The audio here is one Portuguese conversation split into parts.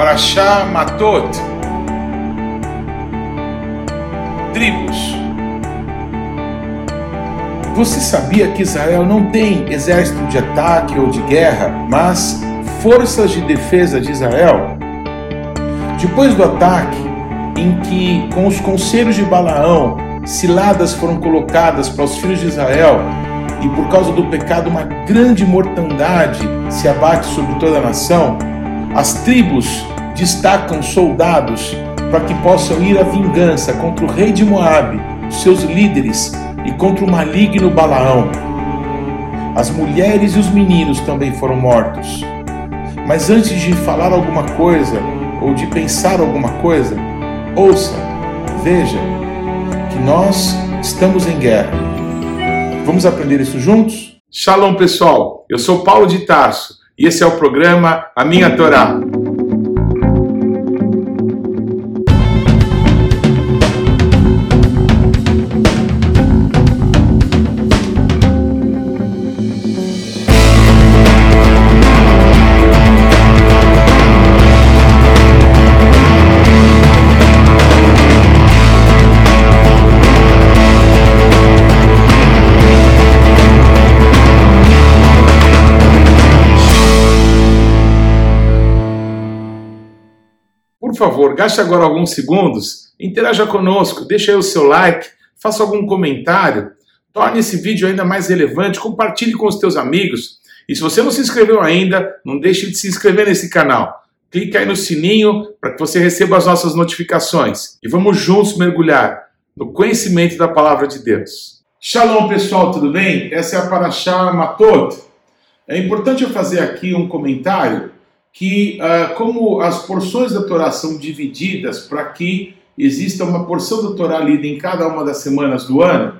Parashá Matot. Tribos. Você sabia que Israel não tem exército de ataque ou de guerra, mas forças de defesa de Israel? Depois do ataque, em que com os conselhos de Balaão ciladas foram colocadas para os filhos de Israel, e por causa do pecado uma grande mortandade se abate sobre toda a nação, as tribos destacam soldados para que possam ir à vingança contra o rei de Moabe, seus líderes, e contra o maligno Balaão. As mulheres e os meninos também foram mortos. Mas antes de falar alguma coisa ou de pensar alguma coisa, ouça, veja que nós estamos em guerra. Vamos aprender isso juntos? Shalom, pessoal. Eu sou Paulo de Tarso e esse é o programa A Minha Torá. Favor, gaste agora alguns segundos, interaja conosco, deixe aí o seu like, faça algum comentário, torne esse vídeo ainda mais relevante, compartilhe com os teus amigos. E se você não se inscreveu ainda, não deixe de se inscrever nesse canal. Clique aí no sininho para que você receba as nossas notificações. E vamos juntos mergulhar no conhecimento da palavra de Deus. Shalom, pessoal, tudo bem? Essa é a Parashá Matot. É importante eu fazer aqui um comentário que, uh, como as porções da Torá são divididas para que exista uma porção da Torá lida em cada uma das semanas do ano,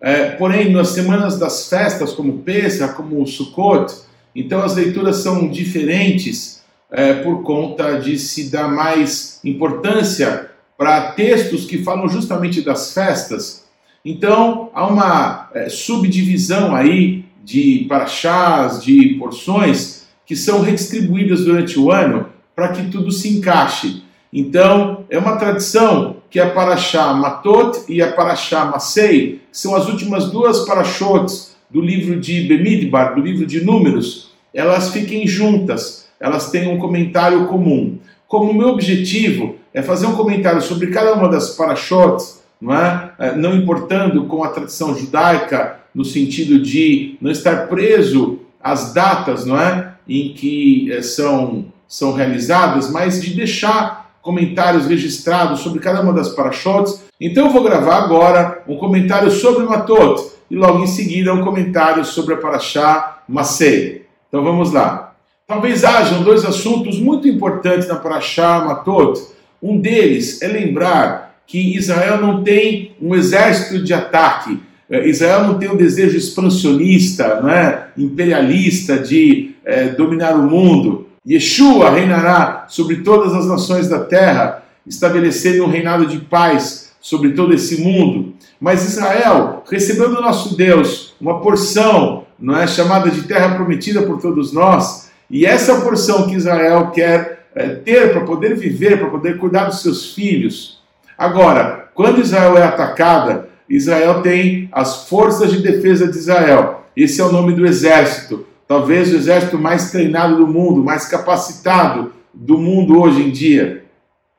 uh, porém, nas semanas das festas, como Pesach, como Sukkot, então as leituras são diferentes uh, por conta de se dar mais importância para textos que falam justamente das festas. Então, há uma subdivisão aí de paraxás, de porções, que são redistribuídas durante o ano para que tudo se encaixe. Então, é uma tradição que a Parashá Matot e a Parashá Masei, que são as últimas duas parashots do livro de Bemidbar, do livro de Números, elas fiquem juntas, elas têm um comentário comum. Como o meu objetivo é fazer um comentário sobre cada uma das parashots, não é? é não importando com a tradição judaica, no sentido de não estar preso às datas, não é? em que é, são, são realizadas, mas de deixar comentários registrados sobre cada uma das parashots. Então eu vou gravar agora um comentário sobre Matot e logo em seguida um comentário sobre a Parashá Masei. Então vamos lá. Talvez hajam dois assuntos muito importantes na Parashá Matot. Um deles é lembrar que Israel não tem um exército de ataque. É, Israel não tem um desejo expansionista, não é? imperialista de é, dominar o mundo. Yeshua reinará sobre todas as nações da terra, estabelecendo um reinado de paz sobre todo esse mundo. Mas Israel recebeu do nosso Deus uma porção, não é chamada de terra prometida por todos nós, e essa porção que Israel quer é, ter para poder viver, para poder cuidar dos seus filhos. Agora, quando Israel é atacada, Israel tem as forças de defesa de Israel. Esse é o nome do exército talvez o exército mais treinado do mundo, mais capacitado do mundo hoje em dia.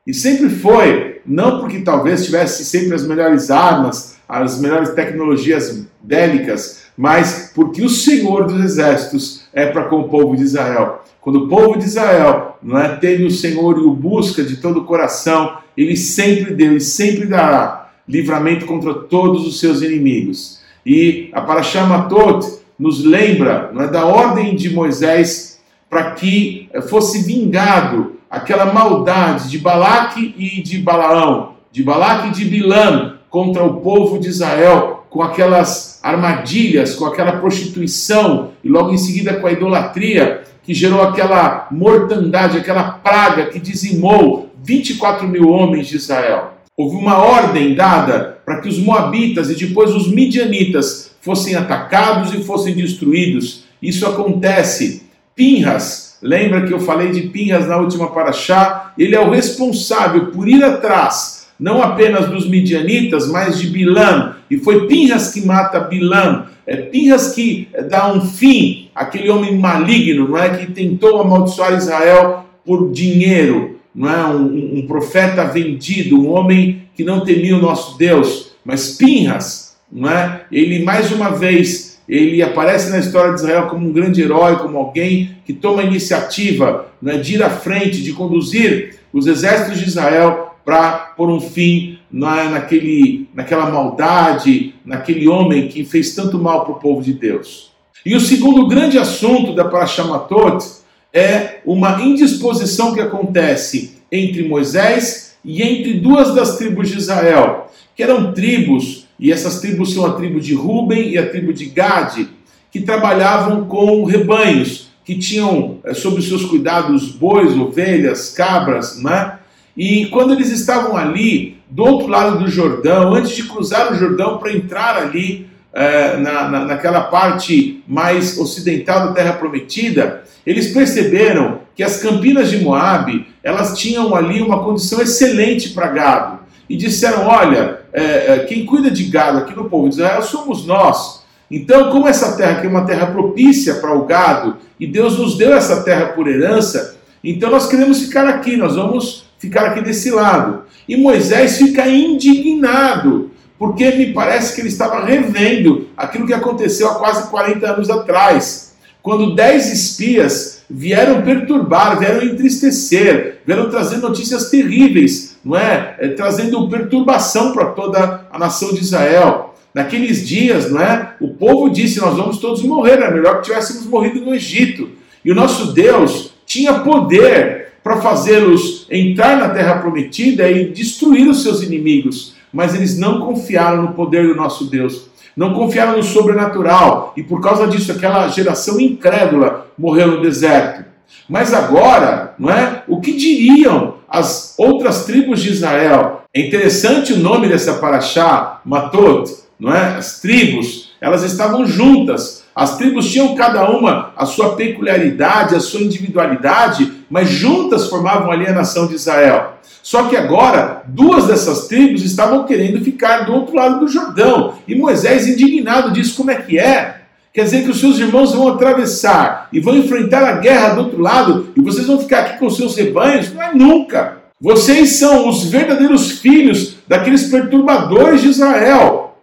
E sempre foi, não porque talvez tivesse sempre as melhores armas, as melhores tecnologias bélicas, mas porque o Senhor dos exércitos é para com o povo de Israel. Quando o povo de Israel não é, teme o Senhor e o busca de todo o coração, ele sempre deu e sempre dará livramento contra todos os seus inimigos. E a Parashá Matot, nos lembra é, da ordem de Moisés para que fosse vingado aquela maldade de Balaque e de Balaão, de Balaque e de Bilam contra o povo de Israel, com aquelas armadilhas, com aquela prostituição e logo em seguida com a idolatria que gerou aquela mortandade, aquela praga que dizimou 24 mil homens de Israel. Houve uma ordem dada para que os moabitas e depois os midianitas fossem atacados e fossem destruídos. Isso acontece. Pinhas, lembra que eu falei de Pinhas na última paraxá? Ele é o responsável por ir atrás, não apenas dos midianitas, mas de Bilam. E foi Pinhas que mata Bilam. É Pinhas que dá um fim àquele homem maligno, não é? Que tentou amaldiçoar Israel por dinheiro, não é? Um, um profeta vendido, um homem que não temia o nosso Deus. Mas Pinhas, não é? Ele mais uma vez ele aparece na história de Israel como um grande herói, como alguém que toma a iniciativa né, de ir à frente, de conduzir os exércitos de Israel para pôr um fim na, naquele, naquela maldade, naquele homem que fez tanto mal para o povo de Deus. E o segundo grande assunto da Parashamatot é uma indisposição que acontece entre Moisés e entre duas das tribos de Israel, que eram tribos e essas tribos são a tribo de Ruben e a tribo de Gade, que trabalhavam com rebanhos, que tinham é, sob seus cuidados bois, ovelhas, cabras, né? E quando eles estavam ali, do outro lado do Jordão, antes de cruzar o Jordão para entrar ali é, na, na, naquela parte mais ocidental da Terra Prometida, eles perceberam que as campinas de Moabe elas tinham ali uma condição excelente para gado e disseram: olha, é, é, quem cuida de gado aqui no povo de Israel somos nós. Então, como essa terra aqui é uma terra propícia para o gado, e Deus nos deu essa terra por herança, então nós queremos ficar aqui, nós vamos ficar aqui desse lado. E Moisés fica indignado, porque me parece que ele estava revendo aquilo que aconteceu há quase 40 anos atrás, quando dez espias vieram perturbar, vieram entristecer, vieram trazer notícias terríveis não é? é trazendo perturbação para toda a nação de Israel. Naqueles dias, não é? O povo disse: Nós vamos todos morrer, era melhor que tivéssemos morrido no Egito. E o nosso Deus tinha poder para fazê-los entrar na terra prometida e destruir os seus inimigos, mas eles não confiaram no poder do nosso Deus. Não confiaram no sobrenatural e por causa disso aquela geração incrédula morreu no deserto. Mas agora, não é? O que diriam as outras tribos de Israel? É interessante o nome dessa paraxá, Matot, não é? As tribos, elas estavam juntas. As tribos tinham cada uma a sua peculiaridade, a sua individualidade, mas juntas formavam ali a nação de Israel. Só que agora, duas dessas tribos estavam querendo ficar do outro lado do Jordão. E Moisés, indignado, disse: Como é que é? Quer dizer que os seus irmãos vão atravessar e vão enfrentar a guerra do outro lado e vocês vão ficar aqui com os seus rebanhos? Não é nunca. Vocês são os verdadeiros filhos daqueles perturbadores de Israel.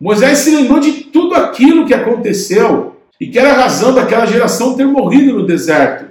Moisés se lembrou de tudo aquilo que aconteceu e que era a razão daquela geração ter morrido no deserto.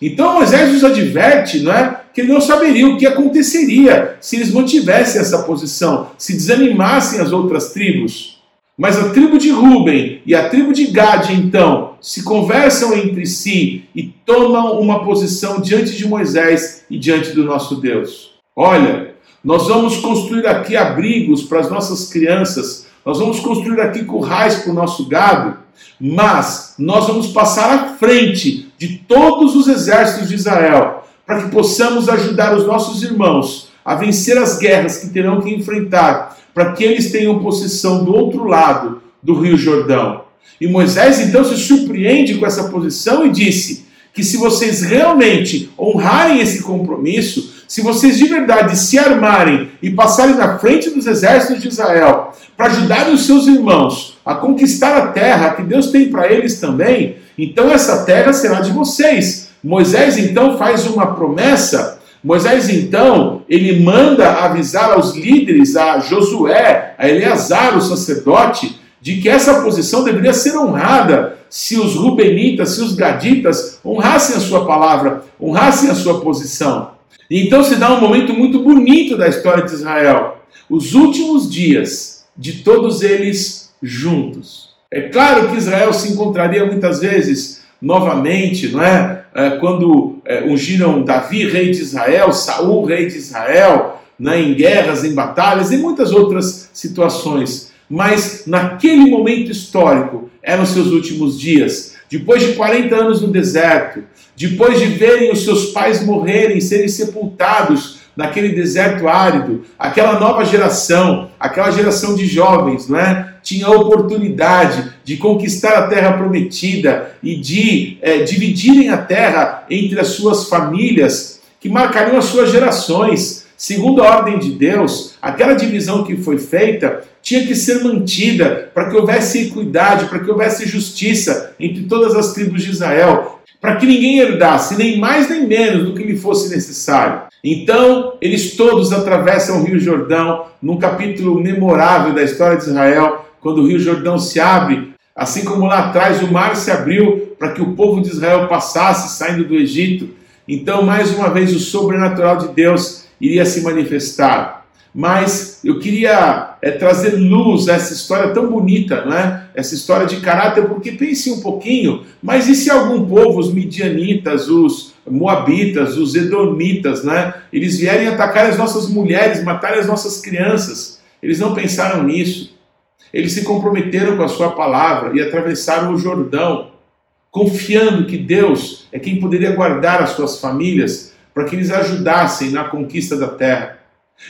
Então Moisés nos adverte, não é? Que não saberia o que aconteceria se eles mantivessem essa posição, se desanimassem as outras tribos. Mas a tribo de Ruben e a tribo de Gade, então, se conversam entre si e tomam uma posição diante de Moisés e diante do nosso Deus. Olha, nós vamos construir aqui abrigos para as nossas crianças, nós vamos construir aqui currais para o nosso gado, mas nós vamos passar à frente de todos os exércitos de Israel para que possamos ajudar os nossos irmãos a vencer as guerras que terão que enfrentar para que eles tenham posição do outro lado do Rio Jordão. E Moisés então se surpreende com essa posição e disse que se vocês realmente honrarem esse compromisso, se vocês de verdade se armarem e passarem na frente dos exércitos de Israel para ajudarem os seus irmãos a conquistar a terra que Deus tem para eles também, então essa terra será de vocês. Moisés então faz uma promessa Moisés, então, ele manda avisar aos líderes, a Josué, a Eleazar, o sacerdote, de que essa posição deveria ser honrada se os rubenitas, se os gaditas honrassem a sua palavra, honrassem a sua posição. Então se dá um momento muito bonito da história de Israel. Os últimos dias de todos eles juntos. É claro que Israel se encontraria muitas vezes novamente, não é? É quando é, ungiram Davi, rei de Israel, Saul, rei de Israel, né, em guerras, em batalhas e muitas outras situações. Mas naquele momento histórico, eram seus últimos dias. Depois de 40 anos no deserto, depois de verem os seus pais morrerem, serem sepultados naquele deserto árido, aquela nova geração, aquela geração de jovens, não é? tinha a oportunidade de conquistar a terra prometida e de é, dividirem a terra entre as suas famílias, que marcariam as suas gerações. Segundo a ordem de Deus, aquela divisão que foi feita tinha que ser mantida para que houvesse equidade, para que houvesse justiça entre todas as tribos de Israel, para que ninguém herdasse nem mais nem menos do que lhe fosse necessário. Então, eles todos atravessam o Rio Jordão, num capítulo memorável da história de Israel, quando o Rio Jordão se abre, assim como lá atrás o mar se abriu para que o povo de Israel passasse saindo do Egito. Então, mais uma vez, o sobrenatural de Deus iria se manifestar. Mas eu queria é, trazer luz a essa história tão bonita, né? essa história de caráter, porque pense um pouquinho, mas e se algum povo, os midianitas, os moabitas, os edomitas, né? eles vierem atacar as nossas mulheres, matarem as nossas crianças? Eles não pensaram nisso. Eles se comprometeram com a sua palavra e atravessaram o Jordão, confiando que Deus é quem poderia guardar as suas famílias para que eles ajudassem na conquista da terra.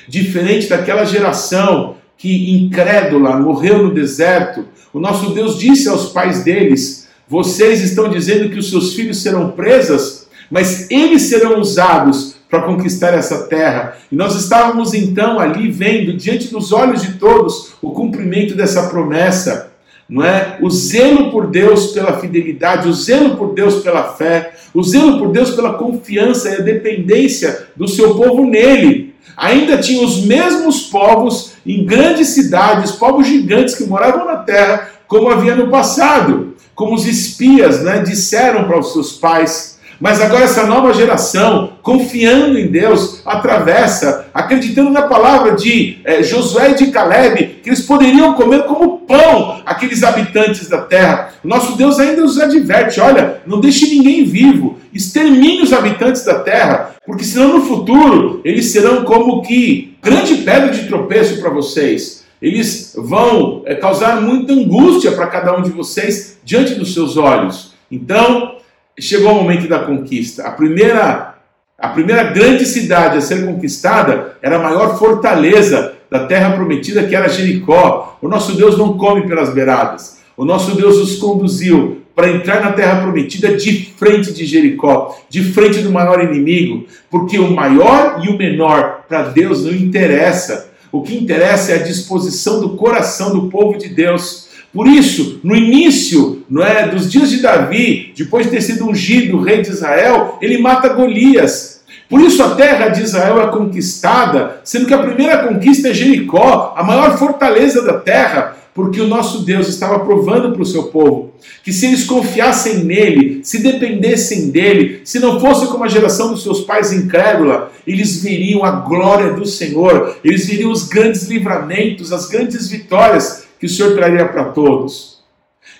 Diferente daquela geração que, incrédula, morreu no deserto, o nosso Deus disse aos pais deles: Vocês estão dizendo que os seus filhos serão presas, mas eles serão usados para conquistar essa terra. E nós estávamos então ali vendo, diante dos olhos de todos, o cumprimento dessa promessa não é? O zelo por Deus pela fidelidade, o zelo por Deus pela fé, o zelo por Deus pela confiança e a dependência do seu povo nele. Ainda tinha os mesmos povos em grandes cidades, povos gigantes que moravam na terra, como havia no passado, como os espias, né, disseram para os seus pais mas agora essa nova geração, confiando em Deus, atravessa, acreditando na palavra de é, Josué e de Caleb, que eles poderiam comer como pão aqueles habitantes da terra. Nosso Deus ainda os adverte: olha, não deixe ninguém vivo, extermine os habitantes da terra, porque senão no futuro eles serão como que grande pedra de tropeço para vocês. Eles vão é, causar muita angústia para cada um de vocês diante dos seus olhos. Então, chegou o momento da conquista. A primeira, a primeira grande cidade a ser conquistada era a maior fortaleza da terra prometida, que era Jericó. O nosso Deus não come pelas beiradas. O nosso Deus os conduziu para entrar na terra prometida de frente de Jericó, de frente do maior inimigo, porque o maior e o menor para Deus não interessa. O que interessa é a disposição do coração do povo de Deus por isso, no início não é, dos dias de Davi, depois de ter sido ungido rei de Israel, ele mata Golias. Por isso a terra de Israel é conquistada, sendo que a primeira conquista é Jericó, a maior fortaleza da terra, porque o nosso Deus estava provando para o seu povo que se eles confiassem nele, se dependessem dele, se não fosse como a geração dos seus pais incrédula, eles veriam a glória do Senhor, eles veriam os grandes livramentos, as grandes vitórias que o Senhor traria para todos.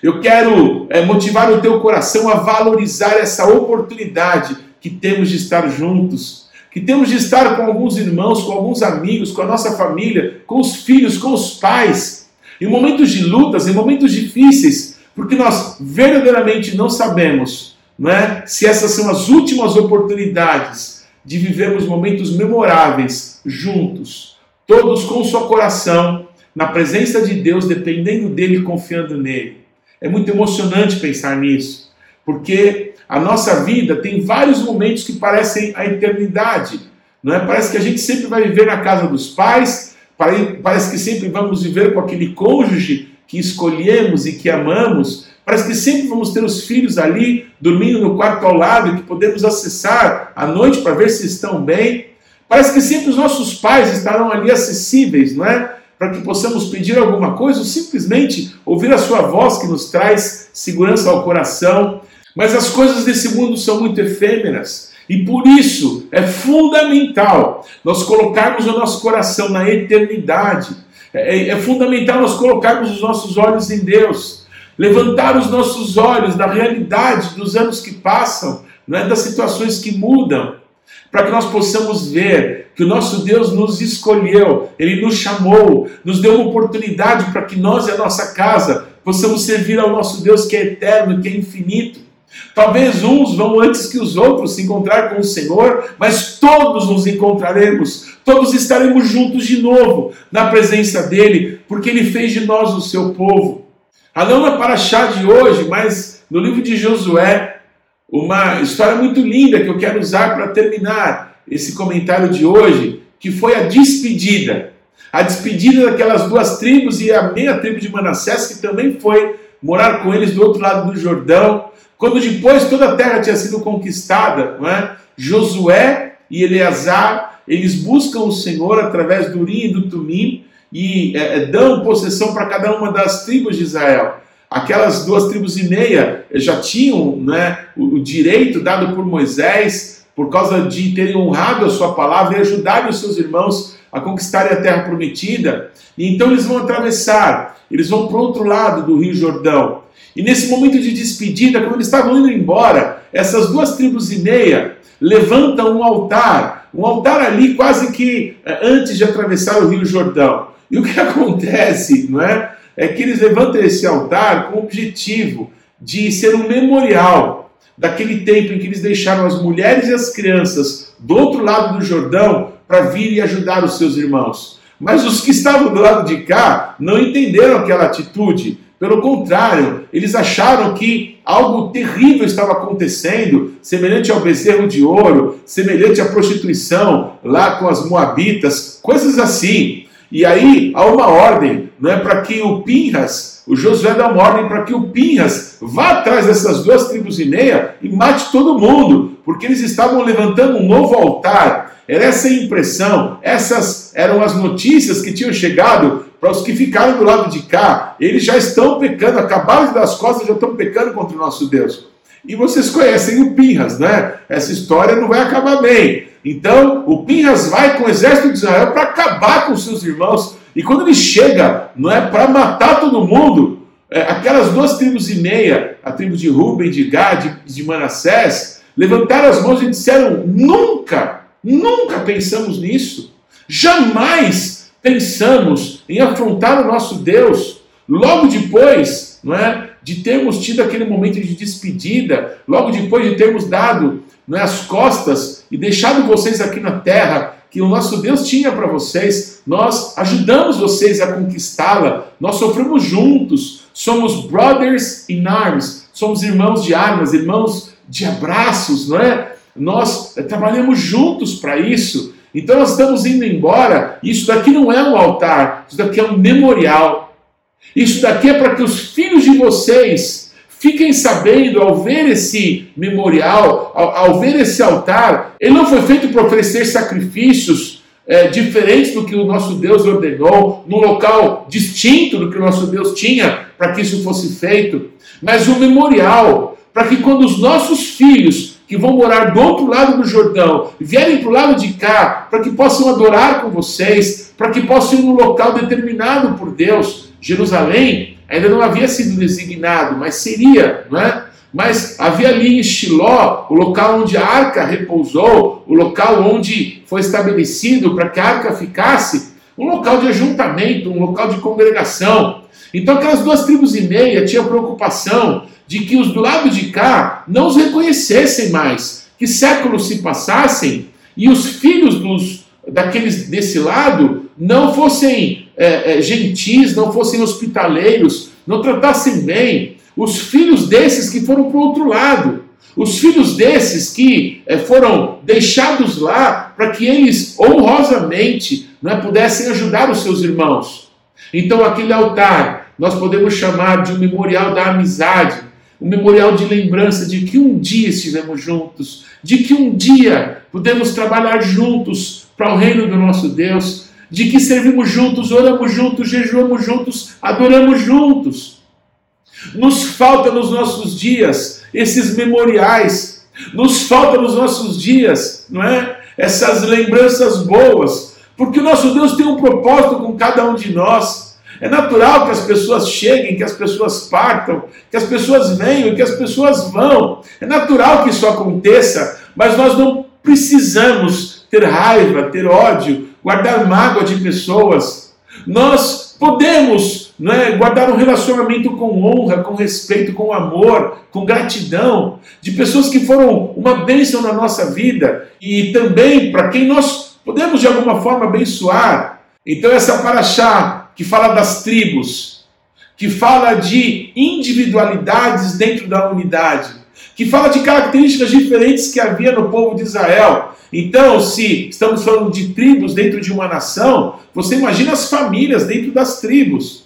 Eu quero é, motivar o teu coração a valorizar essa oportunidade que temos de estar juntos, que temos de estar com alguns irmãos, com alguns amigos, com a nossa família, com os filhos, com os pais, em momentos de lutas, em momentos difíceis, porque nós verdadeiramente não sabemos não é, se essas são as últimas oportunidades de vivermos momentos memoráveis juntos, todos com o seu coração na presença de Deus, dependendo dele, confiando nele. É muito emocionante pensar nisso, porque a nossa vida tem vários momentos que parecem a eternidade. Não é? Parece que a gente sempre vai viver na casa dos pais, parece que sempre vamos viver com aquele cônjuge que escolhemos e que amamos. Parece que sempre vamos ter os filhos ali dormindo no quarto ao lado que podemos acessar à noite para ver se estão bem. Parece que sempre os nossos pais estarão ali acessíveis, não é? Para que possamos pedir alguma coisa ou simplesmente ouvir a Sua voz que nos traz segurança ao coração. Mas as coisas desse mundo são muito efêmeras e por isso é fundamental nós colocarmos o nosso coração na eternidade. É, é, é fundamental nós colocarmos os nossos olhos em Deus, levantar os nossos olhos da realidade dos anos que passam, não é das situações que mudam, para que nós possamos ver que o nosso Deus nos escolheu, Ele nos chamou, nos deu uma oportunidade para que nós e a nossa casa possamos servir ao nosso Deus que é eterno, que é infinito. Talvez uns vão antes que os outros se encontrar com o Senhor, mas todos nos encontraremos, todos estaremos juntos de novo na presença dEle, porque Ele fez de nós o seu povo. Ah, não na Paraxá de hoje, mas no livro de Josué, uma história muito linda que eu quero usar para terminar esse comentário de hoje, que foi a despedida. A despedida daquelas duas tribos e a meia tribo de Manassés, que também foi morar com eles do outro lado do Jordão. Quando depois toda a terra tinha sido conquistada, é? Josué e Eleazar, eles buscam o Senhor através do Urim e do Tumim e é, dão possessão para cada uma das tribos de Israel. Aquelas duas tribos e meia já tinham né, o, o direito dado por Moisés por causa de terem honrado a sua palavra e ajudarem os seus irmãos a conquistarem a terra prometida. E então eles vão atravessar, eles vão para o outro lado do Rio Jordão. E nesse momento de despedida, quando eles estavam indo embora, essas duas tribos e meia levantam um altar, um altar ali quase que eh, antes de atravessar o Rio Jordão. E o que acontece, não é? É que eles levantam esse altar com o objetivo de ser um memorial daquele tempo em que eles deixaram as mulheres e as crianças do outro lado do Jordão para vir e ajudar os seus irmãos. Mas os que estavam do lado de cá não entenderam aquela atitude. Pelo contrário, eles acharam que algo terrível estava acontecendo, semelhante ao bezerro de ouro, semelhante à prostituição lá com as moabitas, coisas assim. E aí há uma ordem, não é para que o Pinhas, o Josué dá uma ordem para que o Pinhas vá atrás dessas duas tribos e meia e mate todo mundo, porque eles estavam levantando um novo altar. Era essa a impressão, essas eram as notícias que tinham chegado para os que ficaram do lado de cá. Eles já estão pecando, acabaram de dar as costas, já estão pecando contra o nosso Deus. E vocês conhecem o Pinhas, né? Essa história não vai acabar bem. Então, o Pinhas vai com o exército de Israel para acabar com seus irmãos. E quando ele chega, não é para matar todo mundo, é, aquelas duas tribos e meia, a tribo de Ruben, de Gad, de Manassés, levantaram as mãos e disseram: nunca, nunca pensamos nisso. Jamais pensamos em afrontar o nosso Deus. Logo depois, não é, de termos tido aquele momento de despedida, logo depois de termos dado não é, as costas e deixado vocês aqui na terra que o nosso Deus tinha para vocês, nós ajudamos vocês a conquistá-la, nós sofremos juntos, somos brothers in arms, somos irmãos de armas, irmãos de abraços, não é? Nós trabalhamos juntos para isso. Então nós estamos indo embora. Isso daqui não é um altar, isso daqui é um memorial. Isso daqui é para que os filhos de vocês Fiquem sabendo, ao ver esse memorial, ao, ao ver esse altar, ele não foi feito para oferecer sacrifícios é, diferentes do que o nosso Deus ordenou, num local distinto do que o nosso Deus tinha para que isso fosse feito, mas um memorial para que quando os nossos filhos que vão morar do outro lado do Jordão vierem para o lado de cá, para que possam adorar com vocês, para que possam ir num local determinado por Deus, Jerusalém ainda não havia sido designado, mas seria, não é? Mas havia ali em Shiló, o local onde a arca repousou, o local onde foi estabelecido para que a arca ficasse, um local de ajuntamento, um local de congregação. Então aquelas duas tribos e meia tinham preocupação de que os do lado de cá não os reconhecessem mais, que séculos se passassem e os filhos dos, daqueles desse lado não fossem é, é, gentis, não fossem hospitaleiros, não tratassem bem os filhos desses que foram para o outro lado, os filhos desses que é, foram deixados lá para que eles honrosamente não é, pudessem ajudar os seus irmãos. Então, aquele altar nós podemos chamar de um memorial da amizade, um memorial de lembrança de que um dia estivemos juntos, de que um dia pudemos trabalhar juntos para o reino do nosso Deus de que servimos juntos, oramos juntos, jejuamos juntos, adoramos juntos. Nos falta nos nossos dias esses memoriais, nos falta nos nossos dias, não é? Essas lembranças boas, porque o nosso Deus tem um propósito com cada um de nós. É natural que as pessoas cheguem, que as pessoas partam, que as pessoas venham, que as pessoas vão. É natural que isso aconteça, mas nós não precisamos ter raiva, ter ódio, guardar mágoa de pessoas. Nós podemos não é, guardar um relacionamento com honra, com respeito, com amor, com gratidão, de pessoas que foram uma bênção na nossa vida e também para quem nós podemos de alguma forma abençoar. Então, essa paraxá que fala das tribos, que fala de individualidades dentro da unidade, que fala de características diferentes que havia no povo de Israel. Então, se estamos falando de tribos dentro de uma nação, você imagina as famílias dentro das tribos.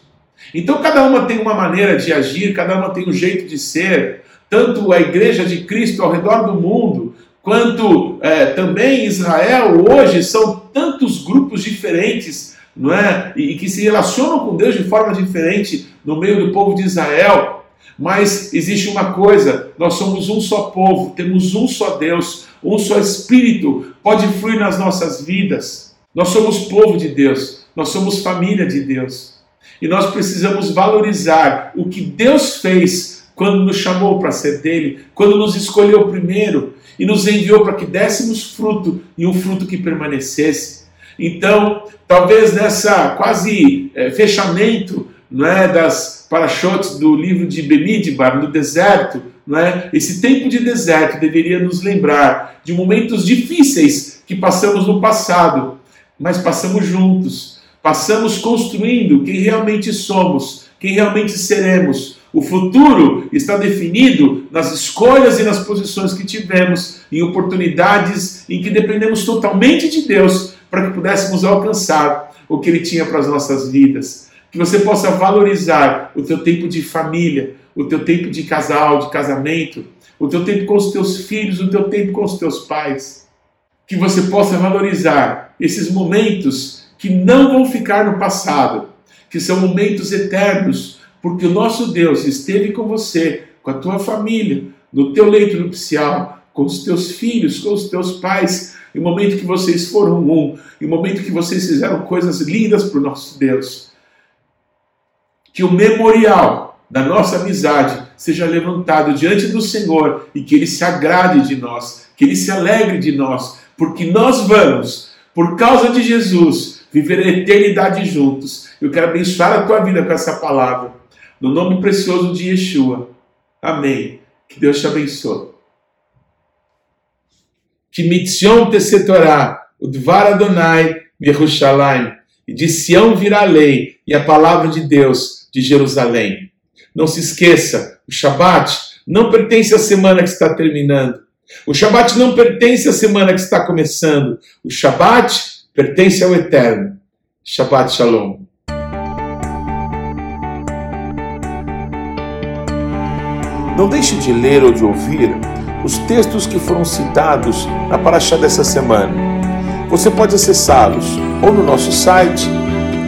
Então, cada uma tem uma maneira de agir, cada uma tem um jeito de ser. Tanto a igreja de Cristo ao redor do mundo, quanto é, também Israel hoje, são tantos grupos diferentes não é? E, e que se relacionam com Deus de forma diferente no meio do povo de Israel. Mas existe uma coisa: nós somos um só povo, temos um só Deus, um só Espírito, pode fluir nas nossas vidas. Nós somos povo de Deus, nós somos família de Deus. E nós precisamos valorizar o que Deus fez quando nos chamou para ser dele, quando nos escolheu primeiro e nos enviou para que dessemos fruto e um fruto que permanecesse. Então, talvez nessa quase é, fechamento não é, das parachotes do livro de Bemidbar, no deserto, não é, esse tempo de deserto deveria nos lembrar de momentos difíceis que passamos no passado, mas passamos juntos, passamos construindo quem realmente somos, quem realmente seremos. O futuro está definido nas escolhas e nas posições que tivemos, em oportunidades em que dependemos totalmente de Deus para que pudéssemos alcançar o que Ele tinha para as nossas vidas. Que você possa valorizar o teu tempo de família, o teu tempo de casal, de casamento, o teu tempo com os teus filhos, o teu tempo com os teus pais. Que você possa valorizar esses momentos que não vão ficar no passado, que são momentos eternos, porque o nosso Deus esteve com você, com a tua família, no teu leito nupcial, com os teus filhos, com os teus pais, em momento que vocês foram um, em momento que vocês fizeram coisas lindas para o nosso Deus. Que o memorial da nossa amizade seja levantado diante do Senhor e que Ele se agrade de nós, que Ele se alegre de nós, porque nós vamos, por causa de Jesus, viver a eternidade juntos. Eu quero abençoar a tua vida com essa palavra, no nome precioso de Yeshua. Amém. Que Deus te abençoe que mitzion tesetorá, o dvar Adonai Yerushalayim, e de Sião virá lei e a palavra de Deus de Jerusalém. Não se esqueça, o Shabat não pertence à semana que está terminando. O Shabat não pertence à semana que está começando. O Shabat pertence ao Eterno. Shabbat Shalom. Não deixe de ler ou de ouvir os textos que foram citados na Paraxá dessa semana. Você pode acessá-los ou no nosso site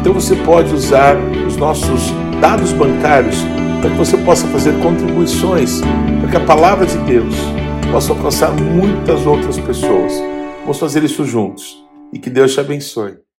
Então você pode usar os nossos dados bancários para que você possa fazer contribuições para que a palavra de Deus possa alcançar muitas outras pessoas. Vamos fazer isso juntos e que Deus te abençoe.